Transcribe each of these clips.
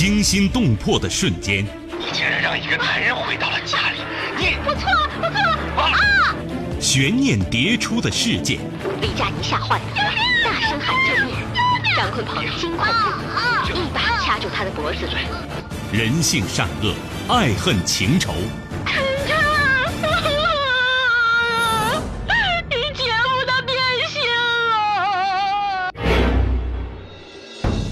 惊心动魄的瞬间，你竟然让一个男人回到了家里，你我错了，我错。了啊！悬念迭出的事件，李佳妮吓坏了，大声喊救命。张坤鹏惊恐不已，一把掐住他的脖子。人性善恶，爱恨情仇。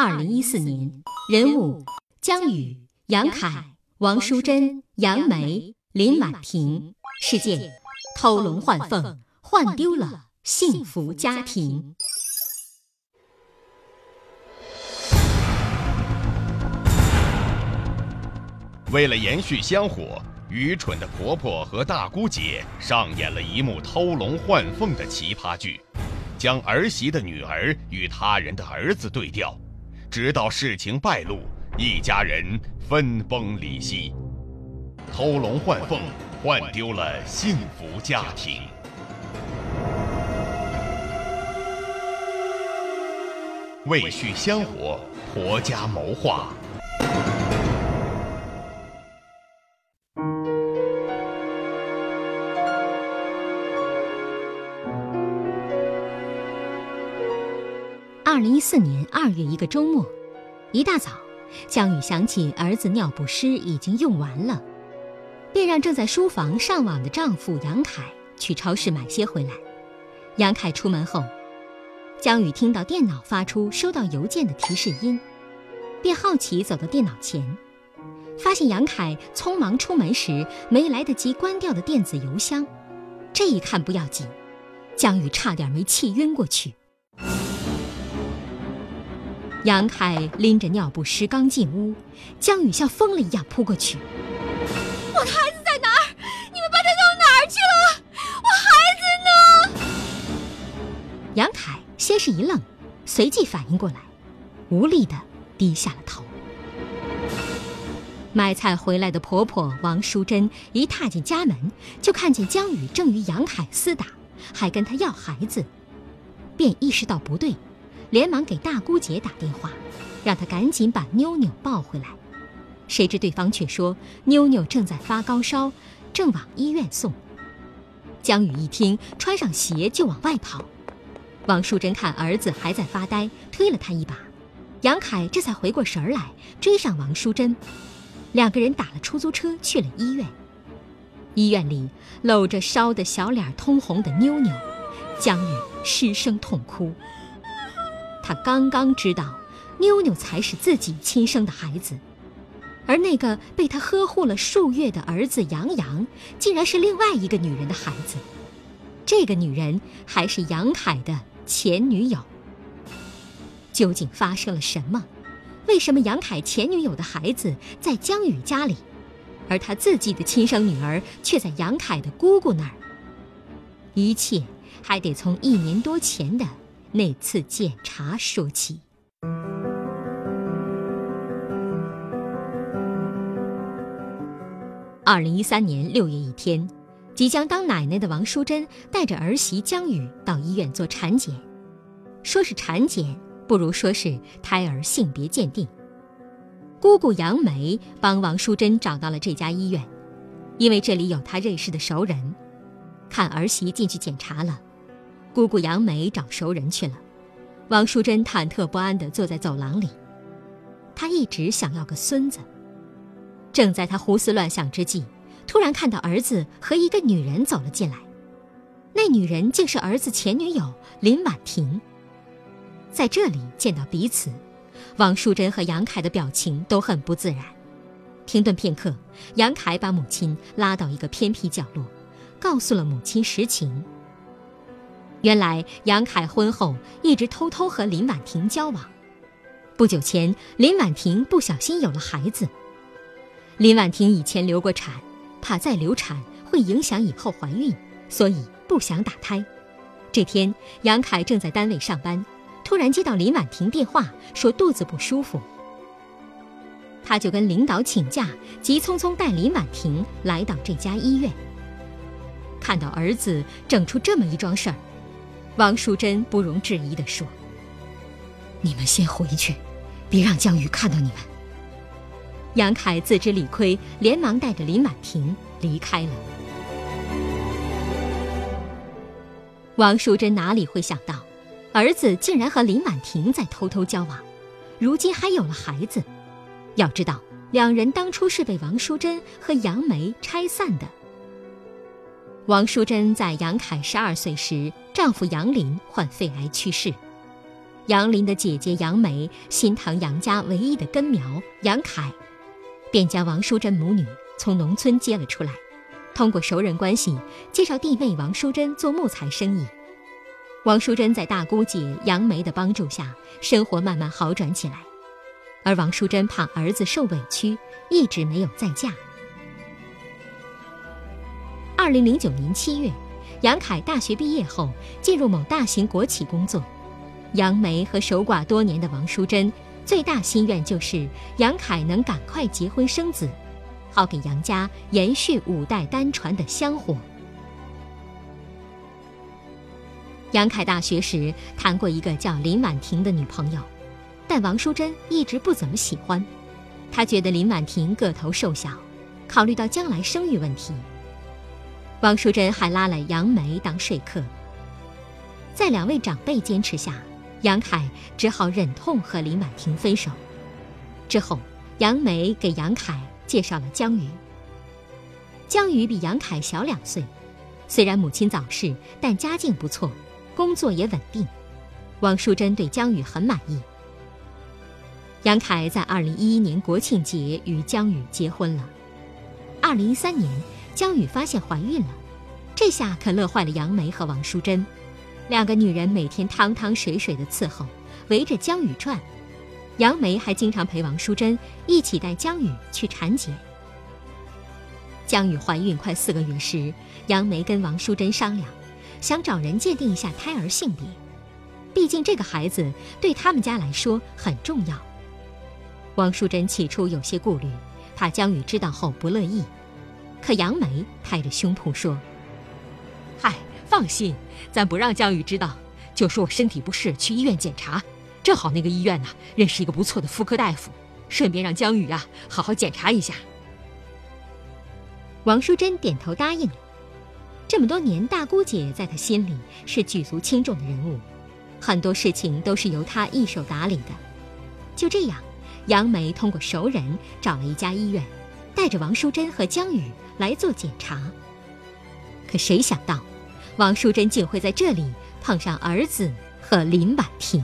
二零一四年，人物江宇、杨凯、王淑珍、杨梅、林婉婷。事件：偷龙换凤，换丢了幸福家庭。为了延续香火。愚蠢的婆婆和大姑姐上演了一幕偷龙换凤的奇葩剧，将儿媳的女儿与他人的儿子对调，直到事情败露，一家人分崩离析。偷龙换凤，换丢了幸福家庭。为续香火，婆家谋划。四年二月一个周末，一大早，江宇想起儿子尿不湿已经用完了，便让正在书房上网的丈夫杨凯去超市买些回来。杨凯出门后，江宇听到电脑发出收到邮件的提示音，便好奇走到电脑前，发现杨凯匆忙出门时没来得及关掉的电子邮箱。这一看不要紧，江宇差点没气晕过去。杨凯拎着尿不湿刚进屋，江宇像疯了一样扑过去。我的孩子在哪儿？你们把他弄哪儿去了？我孩子呢？杨凯先是一愣，随即反应过来，无力的低下了头。买菜回来的婆婆王淑珍一踏进家门，就看见江宇正与杨凯厮打，还跟他要孩子，便意识到不对。连忙给大姑姐打电话，让她赶紧把妞妞抱回来。谁知对方却说妞妞正在发高烧，正往医院送。江宇一听，穿上鞋就往外跑。王淑珍看儿子还在发呆，推了他一把。杨凯这才回过神儿来，追上王淑珍，两个人打了出租车去了医院。医院里露着烧得小脸通红的妞妞，江宇失声痛哭。他刚刚知道，妞妞才是自己亲生的孩子，而那个被他呵护了数月的儿子杨洋，竟然是另外一个女人的孩子。这个女人还是杨凯的前女友。究竟发生了什么？为什么杨凯前女友的孩子在江宇家里，而他自己的亲生女儿却在杨凯的姑姑那儿？一切还得从一年多前的。那次检查说起。二零一三年六月一天，即将当奶奶的王淑珍带着儿媳江宇到医院做产检，说是产检，不如说是胎儿性别鉴定。姑姑杨梅帮王淑珍找到了这家医院，因为这里有她认识的熟人。看儿媳进去检查了。姑姑杨梅找熟人去了，王淑珍忐忑不安地坐在走廊里。她一直想要个孙子。正在她胡思乱想之际，突然看到儿子和一个女人走了进来，那女人竟是儿子前女友林婉婷。在这里见到彼此，王淑珍和杨凯的表情都很不自然。停顿片刻，杨凯把母亲拉到一个偏僻角落，告诉了母亲实情。原来杨凯婚后一直偷偷和林婉婷交往，不久前林婉婷不小心有了孩子，林婉婷以前流过产，怕再流产会影响以后怀孕，所以不想打胎。这天，杨凯正在单位上班，突然接到林婉婷电话，说肚子不舒服。他就跟领导请假，急匆匆带林婉婷来到这家医院。看到儿子整出这么一桩事儿，王淑珍不容置疑地说：“你们先回去，别让江宇看到你们。”杨凯自知理亏，连忙带着林婉婷离开了。王淑珍哪里会想到，儿子竟然和林婉婷在偷偷交往，如今还有了孩子。要知道，两人当初是被王淑珍和杨梅拆散的。王淑珍在杨凯十二岁时，丈夫杨林患肺癌去世，杨林的姐姐杨梅心疼杨家唯一的根苗杨凯。便将王淑珍母女从农村接了出来，通过熟人关系介绍弟妹王淑珍做木材生意。王淑珍在大姑姐杨梅的帮助下，生活慢慢好转起来。而王淑珍怕儿子受委屈，一直没有再嫁。二零零九年七月，杨凯大学毕业后进入某大型国企工作，杨梅和守寡多年的王淑珍。最大心愿就是杨凯能赶快结婚生子，好给杨家延续五代单传的香火。杨凯大学时谈过一个叫林婉婷的女朋友，但王淑珍一直不怎么喜欢，她觉得林婉婷个头瘦小，考虑到将来生育问题，王淑珍还拉了杨梅当说客。在两位长辈坚持下。杨凯只好忍痛和林婉婷分手。之后，杨梅给杨凯介绍了江宇。江宇比杨凯小两岁，虽然母亲早逝，但家境不错，工作也稳定。王淑珍对江宇很满意。杨凯在2011年国庆节与江宇结婚了。2013年，江宇发现怀孕了，这下可乐坏了杨梅和王淑珍。两个女人每天汤汤水水的伺候，围着江宇转。杨梅还经常陪王淑珍一起带江宇去产检。江宇怀孕快四个月时，杨梅跟王淑珍商量，想找人鉴定一下胎儿性别，毕竟这个孩子对他们家来说很重要。王淑珍起初有些顾虑，怕江宇知道后不乐意，可杨梅拍着胸脯说：“嗨。”放心，咱不让江宇知道，就说我身体不适去医院检查，正好那个医院呢认识一个不错的妇科大夫，顺便让江宇啊好好检查一下。王淑珍点头答应了。这么多年，大姑姐在她心里是举足轻重的人物，很多事情都是由她一手打理的。就这样，杨梅通过熟人找了一家医院，带着王淑珍和江宇来做检查。可谁想到？王淑珍竟会在这里碰上儿子和林婉婷。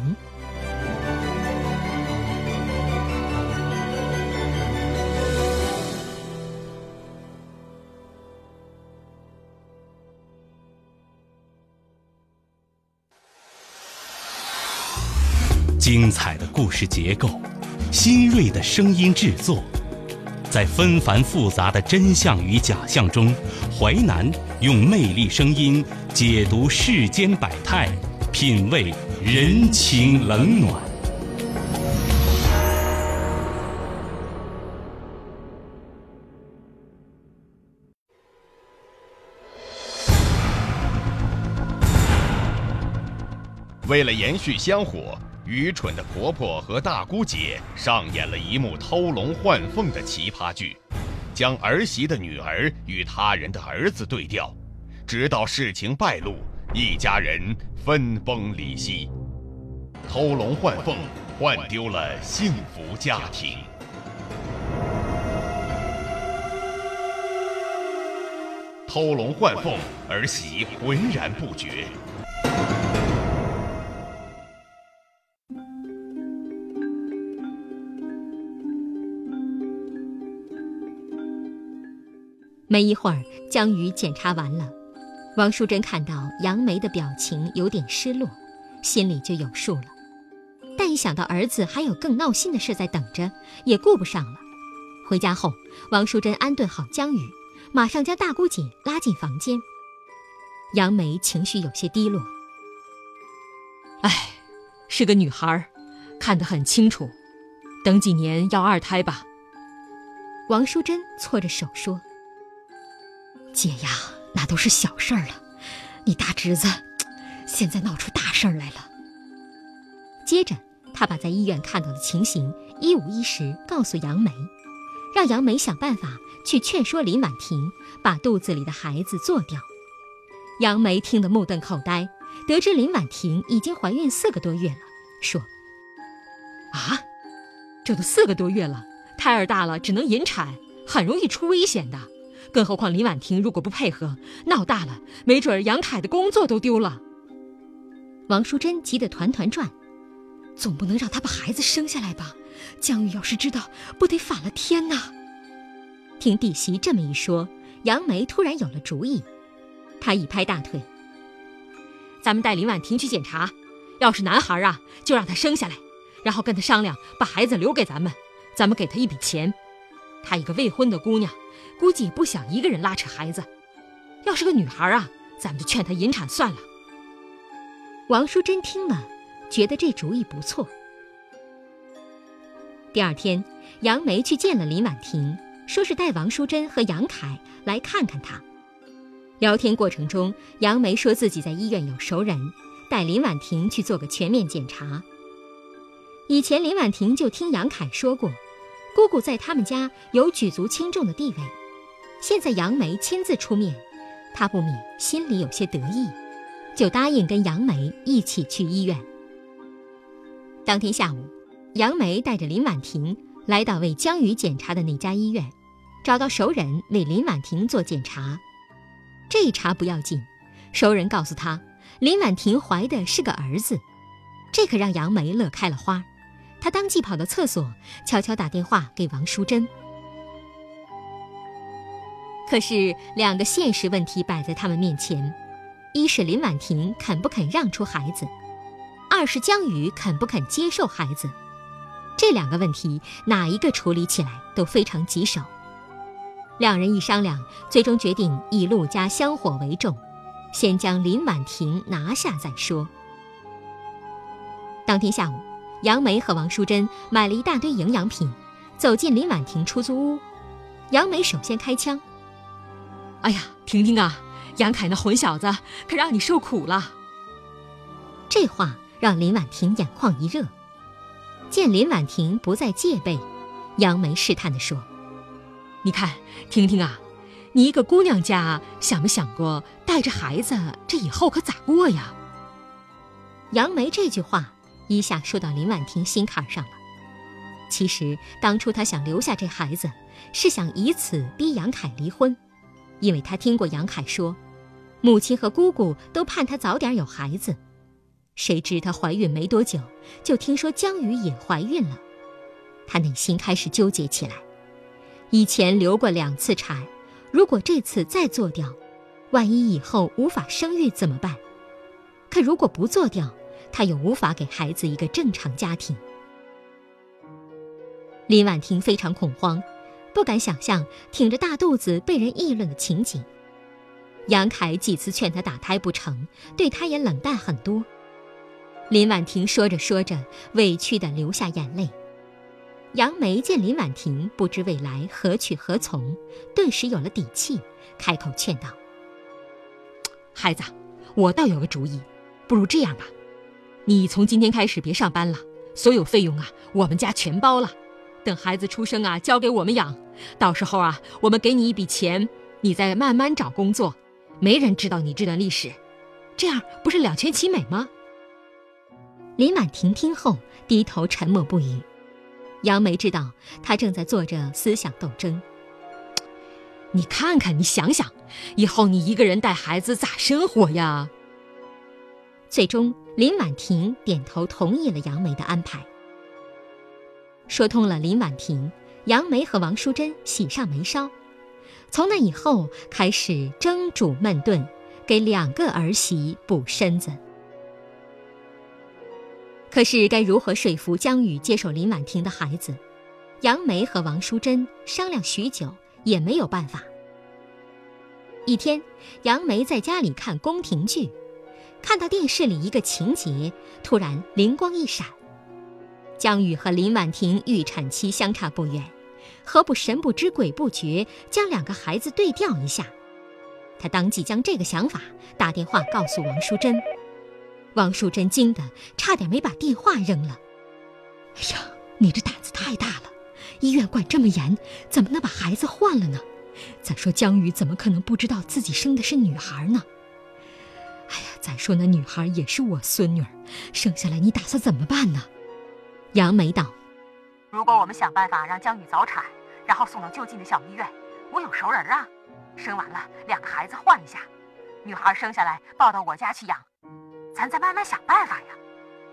精彩的故事结构，新锐的声音制作。在纷繁复杂的真相与假象中，淮南用魅力声音解读世间百态，品味人情冷暖。为了延续香火。愚蠢的婆婆和大姑姐上演了一幕偷龙换凤的奇葩剧，将儿媳的女儿与他人的儿子对调，直到事情败露，一家人分崩离析。偷龙换凤，换丢了幸福家庭。偷龙换凤，儿媳浑然不觉。没一会儿，江宇检查完了，王淑珍看到杨梅的表情有点失落，心里就有数了。但一想到儿子还有更闹心的事在等着，也顾不上了，回家后，王淑珍安顿好江宇，马上将大姑姐拉进房间。杨梅情绪有些低落。唉，是个女孩，看得很清楚，等几年要二胎吧。王淑珍搓着手说：“姐呀，那都是小事儿了，你大侄子现在闹出大事儿来了。”接着，他把在医院看到的情形一五一十告诉杨梅，让杨梅想办法去劝说林婉婷把肚子里的孩子做掉。杨梅听得目瞪口呆，得知林婉婷已经怀孕四个多月了，说：“啊，这都四个多月了，胎儿大了只能引产，很容易出危险的。更何况林婉婷如果不配合，闹大了，没准杨凯的工作都丢了。”王淑珍急得团团转。总不能让他把孩子生下来吧？江玉要是知道，不得反了天呐！听弟媳这么一说，杨梅突然有了主意。她一拍大腿：“咱们带林婉婷去检查，要是男孩啊，就让他生下来，然后跟他商量，把孩子留给咱们，咱们给他一笔钱。她一个未婚的姑娘，估计也不想一个人拉扯孩子。要是个女孩啊，咱们就劝她引产算了。”王淑珍听了。觉得这主意不错。第二天，杨梅去见了林婉婷，说是带王淑珍和杨凯来看看她。聊天过程中，杨梅说自己在医院有熟人，带林婉婷去做个全面检查。以前林婉婷就听杨凯说过，姑姑在他们家有举足轻重的地位，现在杨梅亲自出面，她不免心里有些得意，就答应跟杨梅一起去医院。当天下午，杨梅带着林婉婷来到为江宇检查的那家医院，找到熟人为林婉婷做检查。这一查不要紧，熟人告诉他，林婉婷怀的是个儿子，这可让杨梅乐开了花。她当即跑到厕所，悄悄打电话给王淑珍。可是两个现实问题摆在他们面前：一是林婉婷肯不肯让出孩子。二是江宇肯不肯接受孩子，这两个问题哪一个处理起来都非常棘手。两人一商量，最终决定以陆家香火为重，先将林婉婷拿下再说。当天下午，杨梅和王淑珍买了一大堆营养品，走进林婉婷出租屋。杨梅首先开枪：“哎呀，婷婷啊，杨凯那混小子可让你受苦了。”这话。让林婉婷眼眶一热，见林婉婷不再戒备，杨梅试探地说：“你看，婷婷啊，你一个姑娘家，想没想过带着孩子，这以后可咋过呀？”杨梅这句话一下说到林婉婷心坎上了。其实当初她想留下这孩子，是想以此逼杨凯离婚，因为她听过杨凯说，母亲和姑姑都盼她早点有孩子。谁知她怀孕没多久，就听说江宇也怀孕了，她内心开始纠结起来。以前流过两次产，如果这次再做掉，万一以后无法生育怎么办？可如果不做掉，她又无法给孩子一个正常家庭。林婉婷非常恐慌，不敢想象挺着大肚子被人议论的情景。杨凯几次劝她打胎不成，对她也冷淡很多。林婉婷说着说着，委屈地流下眼泪。杨梅见林婉婷不知未来何去何从，顿时有了底气，开口劝道：“孩子，我倒有个主意，不如这样吧，你从今天开始别上班了，所有费用啊，我们家全包了。等孩子出生啊，交给我们养。到时候啊，我们给你一笔钱，你再慢慢找工作，没人知道你这段历史，这样不是两全其美吗？”林婉婷听后低头沉默不语，杨梅知道她正在做着思想斗争。你看看，你想想，以后你一个人带孩子咋生活呀？最终，林婉婷点头同意了杨梅的安排。说通了林婉婷，杨梅和王淑珍喜上眉梢，从那以后开始蒸煮焖炖，给两个儿媳补身子。可是该如何说服江宇接受林婉婷的孩子？杨梅和王淑珍商量许久，也没有办法。一天，杨梅在家里看宫廷剧，看到电视里一个情节，突然灵光一闪：江宇和林婉婷预产期相差不远，何不神不知鬼不觉将两个孩子对调一下？他当即将这个想法打电话告诉王淑珍。王淑珍惊得差点没把电话扔了。哎呀，你这胆子太大了！医院管这么严，怎么能把孩子换了呢？再说江宇怎么可能不知道自己生的是女孩呢？哎呀，再说那女孩也是我孙女儿，生下来你打算怎么办呢？杨梅道：“如果我们想办法让江宇早产，然后送到就近的小医院，我有熟人啊。生完了两个孩子换一下，女孩生下来抱到我家去养，咱再慢慢想办法呀。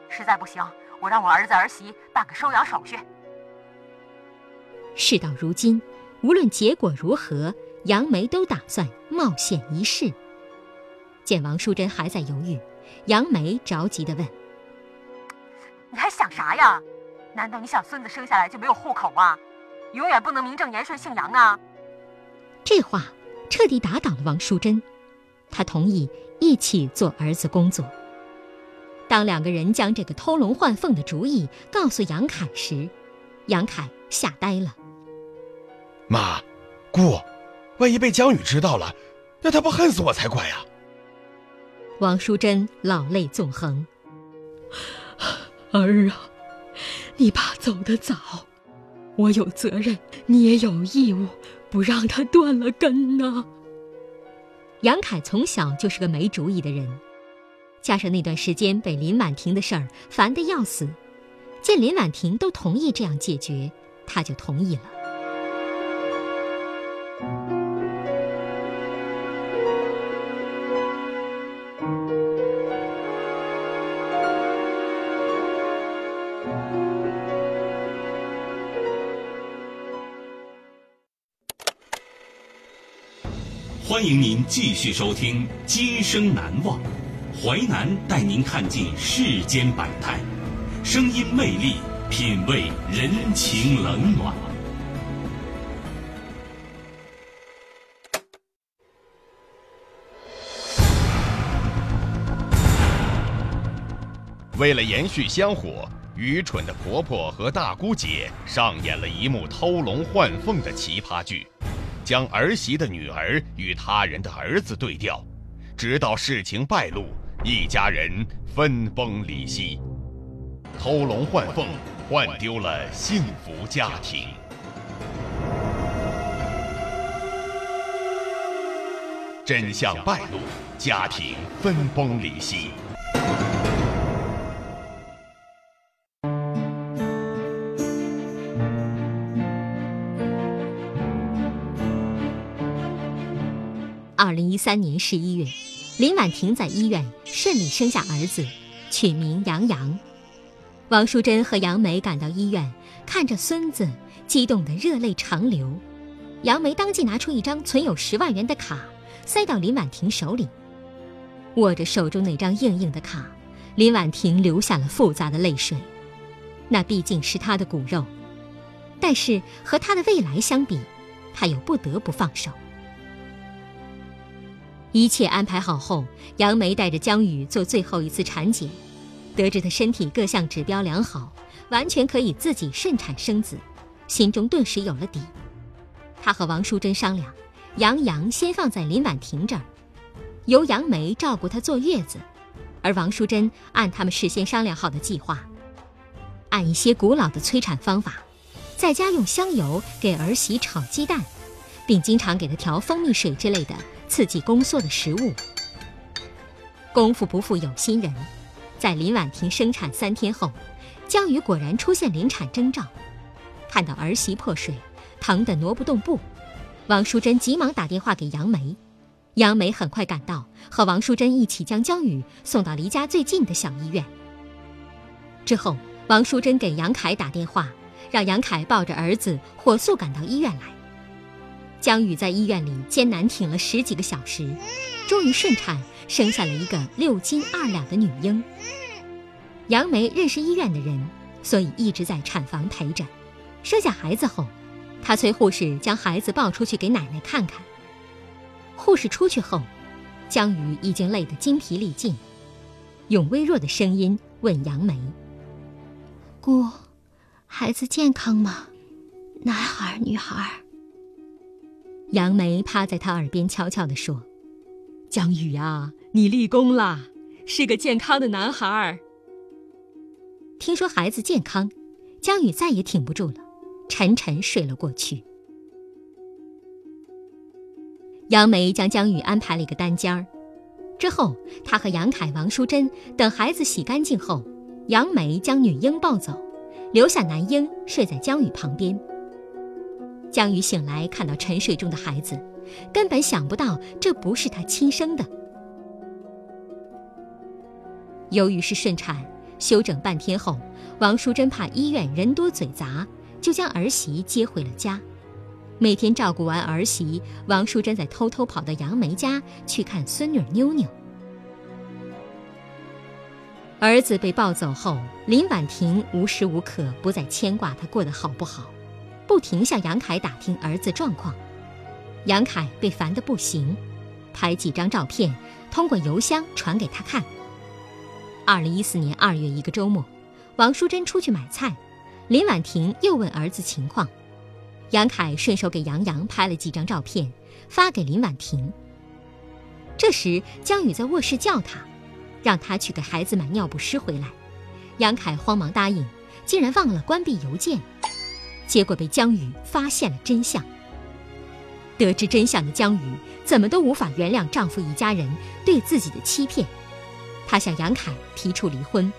实在不行，我让我儿子儿媳办个收养手续。”事到如今，无论结果如何，杨梅都打算冒险一试。见王淑珍还在犹豫，杨梅着急地问：“你还想啥呀？难道你想孙子生下来就没有户口啊？永远不能名正言顺姓杨啊？”这话彻底打倒了王淑珍，她同意一起做儿子工作。当两个人将这个偷龙换凤的主意告诉杨凯时，杨凯吓呆了。妈，姑，万一被江宇知道了，那他不恨死我才怪呀！王淑珍老泪纵横。儿啊，你爸走得早，我有责任，你也有义务，不让他断了根呐。杨凯从小就是个没主意的人，加上那段时间被林婉婷的事儿烦得要死，见林婉婷都同意这样解决，他就同意了。欢迎您继续收听《今生难忘》，淮南带您看尽世间百态，声音魅力，品味人情冷暖。为了延续香火，愚蠢的婆婆和大姑姐上演了一幕偷龙换凤的奇葩剧。将儿媳的女儿与他人的儿子对调，直到事情败露，一家人分崩离析，偷龙换凤，换丢了幸福家庭。真相败露，家庭分崩离析。三年十一月，林婉婷在医院顺利生下儿子，取名杨洋。王淑珍和杨梅赶到医院，看着孙子，激动得热泪长流。杨梅当即拿出一张存有十万元的卡，塞到林婉婷手里。握着手中那张硬硬的卡，林婉婷流下了复杂的泪水。那毕竟是她的骨肉，但是和她的未来相比，她又不得不放手。一切安排好后，杨梅带着江宇做最后一次产检，得知他身体各项指标良好，完全可以自己顺产生子，心中顿时有了底。他和王淑珍商量，杨洋先放在林婉婷这儿，由杨梅照顾她坐月子，而王淑珍按他们事先商量好的计划，按一些古老的催产方法，在家用香油给儿媳炒鸡蛋，并经常给她调蜂蜜水之类的。刺激宫缩的食物。功夫不负有心人，在林婉婷生产三天后，江宇果然出现临产征兆。看到儿媳破水，疼得挪不动步，王淑珍急忙打电话给杨梅。杨梅很快赶到，和王淑珍一起将江宇送到离家最近的小医院。之后，王淑珍给杨凯打电话，让杨凯抱着儿子火速赶到医院来。江宇在医院里艰难挺了十几个小时，终于顺产生下了一个六斤二两的女婴。杨梅认识医院的人，所以一直在产房陪着。生下孩子后，她催护士将孩子抱出去给奶奶看看。护士出去后，江宇已经累得精疲力尽，用微弱的声音问杨梅：“姑，孩子健康吗？男孩女孩？”杨梅趴在他耳边悄悄地说：“江宇啊，你立功了，是个健康的男孩儿。”听说孩子健康，江宇再也挺不住了，沉沉睡了过去。杨梅将江宇安排了一个单间儿，之后，她和杨凯、王淑珍等孩子洗干净后，杨梅将女婴抱走，留下男婴睡在江宇旁边。江宇醒来，看到沉睡中的孩子，根本想不到这不是他亲生的。由于是顺产，休整半天后，王淑珍怕医院人多嘴杂，就将儿媳接回了家。每天照顾完儿媳，王淑珍再偷偷跑到杨梅家去看孙女妞妞。儿子被抱走后，林婉婷无时无刻不在牵挂他过得好不好，不停向杨凯打听儿子状况。杨凯被烦得不行，拍几张照片，通过邮箱传给他看。二零一四年二月一个周末，王淑珍出去买菜，林婉婷又问儿子情况。杨凯顺手给杨洋拍了几张照片，发给林婉婷。这时，江宇在卧室叫他，让他去给孩子买尿不湿回来。杨凯慌忙答应，竟然忘了关闭邮件，结果被江宇发现了真相。得知真相的江宇怎么都无法原谅丈夫一家人对自己的欺骗，她向杨凯提出离婚。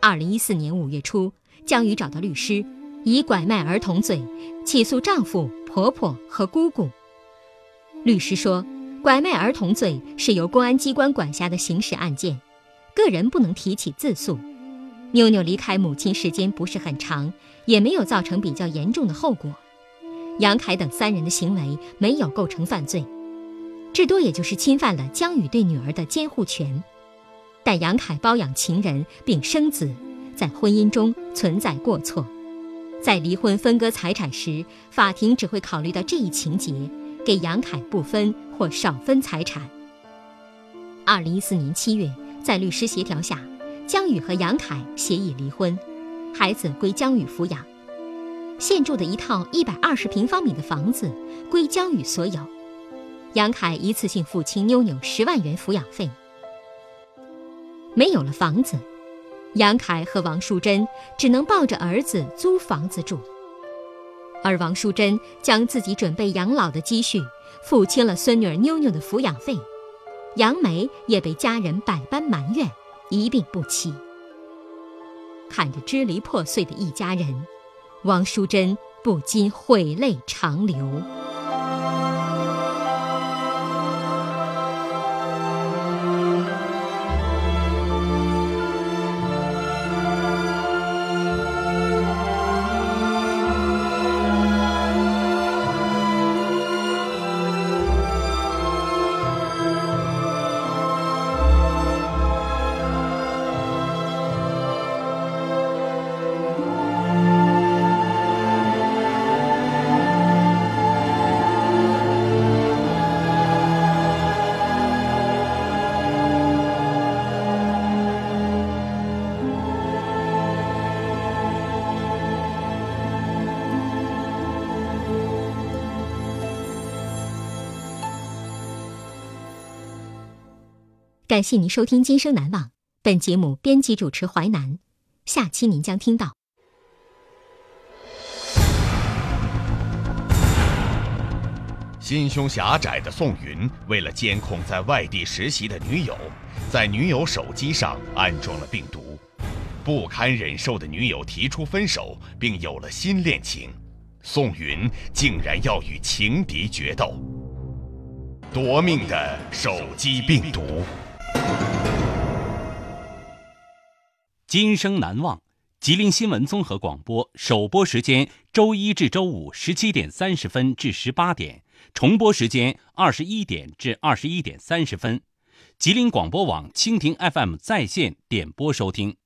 二零一四年五月初，江宇找到律师。以拐卖儿童罪起诉丈夫、婆婆和姑姑。律师说，拐卖儿童罪是由公安机关管辖的刑事案件，个人不能提起自诉。妞妞离开母亲时间不是很长，也没有造成比较严重的后果。杨凯等三人的行为没有构成犯罪，至多也就是侵犯了江宇对女儿的监护权。但杨凯包养情人并生子，在婚姻中存在过错。在离婚分割财产时，法庭只会考虑到这一情节，给杨凯不分或少分财产。二零一四年七月，在律师协调下，江宇和杨凯协议离婚，孩子归江宇抚养。现住的一套一百二十平方米的房子归江宇所有，杨凯一次性付清妞妞十万元抚养费。没有了房子。杨凯和王淑珍只能抱着儿子租房子住，而王淑珍将自己准备养老的积蓄付清了孙女儿妞妞的抚养费，杨梅也被家人百般埋怨，一病不起。看着支离破碎的一家人，王淑珍不禁悔泪长流。感谢您收听《今生难忘》，本节目编辑主持淮南，下期您将听到。心胸狭窄的宋云，为了监控在外地实习的女友，在女友手机上安装了病毒。不堪忍受的女友提出分手，并有了新恋情，宋云竟然要与情敌决斗。夺命的手机病毒。今生难忘，吉林新闻综合广播首播时间周一至周五十七点三十分至十八点，重播时间二十一点至二十一点三十分。吉林广播网、蜻蜓 FM 在线点播收听。